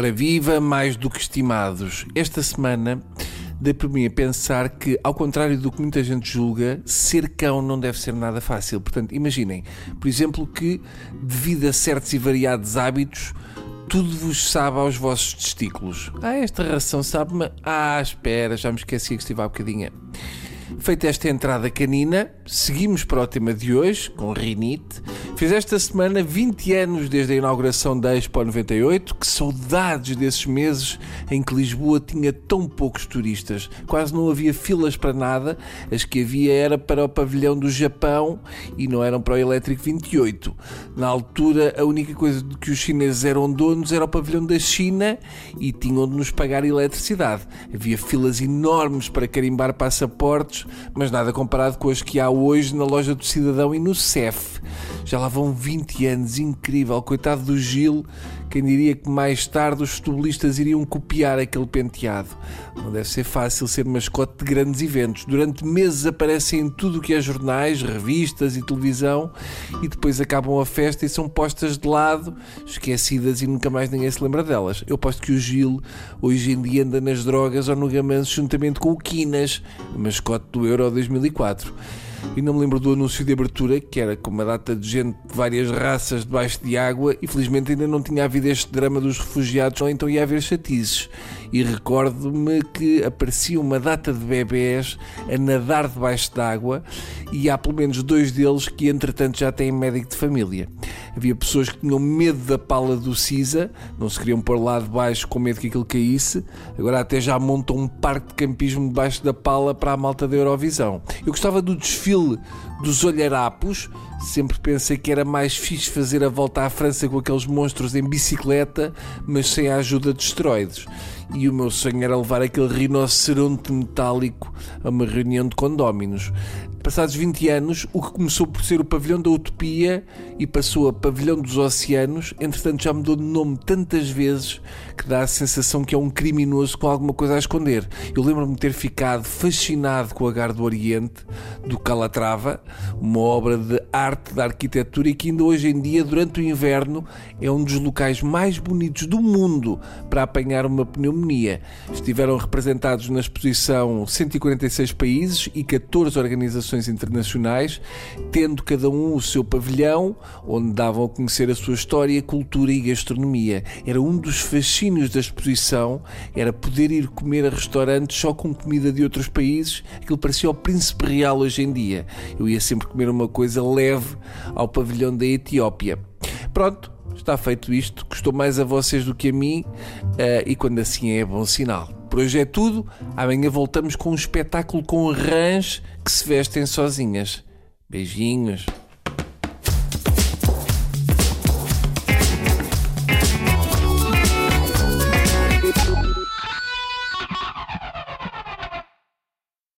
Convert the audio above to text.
Ora, viva mais do que estimados. Esta semana dei por mim a pensar que, ao contrário do que muita gente julga, ser cão não deve ser nada fácil. Portanto, imaginem, por exemplo, que devido a certos e variados hábitos, tudo vos sabe aos vossos testículos. Ah, esta ração sabe-me. Ah, espera, já me esqueci que estive há bocadinho. Feita esta entrada canina, seguimos para o tema de hoje, com rinite. Fiz esta semana 20 anos desde a inauguração da Expo 98. Que saudades desses meses em que Lisboa tinha tão poucos turistas. Quase não havia filas para nada. As que havia era para o pavilhão do Japão e não eram para o Elétrico 28. Na altura, a única coisa de que os chineses eram donos era o pavilhão da China e tinham de nos pagar eletricidade. Havia filas enormes para carimbar passaportes mas nada comparado com as que há hoje na loja do cidadão e no CEF. Já lá vão 20 anos, incrível. Coitado do Gil, quem diria que mais tarde os futebolistas iriam copiar aquele penteado. Não deve ser fácil ser mascote de grandes eventos. Durante meses aparecem em tudo o que é jornais, revistas e televisão e depois acabam a festa e são postas de lado, esquecidas e nunca mais ninguém se lembra delas. Eu posto que o Gil hoje em dia anda nas drogas ou no gamanço juntamente com o Quinas, mascote do Euro 2004 e não me lembro do anúncio de abertura, que era com uma data de gente de várias raças debaixo de água, e felizmente ainda não tinha havido este drama dos refugiados, ou então ia haver chatices. E recordo-me que aparecia uma data de bebés a nadar debaixo d'água, e há pelo menos dois deles que, entretanto, já têm médico de família. Havia pessoas que tinham medo da pala do CISA, não se queriam pôr lá debaixo com medo que aquilo caísse, agora até já montam um parque de campismo debaixo da pala para a malta da Eurovisão. Eu gostava do desfile dos olharapos. Sempre pensei que era mais fixe fazer a volta à França com aqueles monstros em bicicleta, mas sem a ajuda de esteroides. E o meu sonho era levar aquele rinoceronte metálico a uma reunião de condóminos. Passados 20 anos, o que começou por ser o pavilhão da utopia e passou a pavilhão dos oceanos, entretanto já mudou de nome tantas vezes que dá a sensação que é um criminoso com alguma coisa a esconder. Eu lembro-me de ter ficado fascinado com o Agar do Oriente, do Calatrava, uma obra de arte, de arquitetura e que ainda hoje em dia, durante o inverno, é um dos locais mais bonitos do mundo para apanhar uma pneumonia. Estiveram representados na exposição 146 países e 14 organizações organizações internacionais, tendo cada um o seu pavilhão, onde davam a conhecer a sua história, cultura e gastronomia. Era um dos fascínios da exposição, era poder ir comer a restaurantes só com comida de outros países, aquilo parecia o príncipe real hoje em dia. Eu ia sempre comer uma coisa leve ao pavilhão da Etiópia. Pronto, está feito isto, custou mais a vocês do que a mim, uh, e quando assim é, é bom sinal. Por hoje é tudo. Amanhã voltamos com um espetáculo com rãs que se vestem sozinhas. Beijinhos.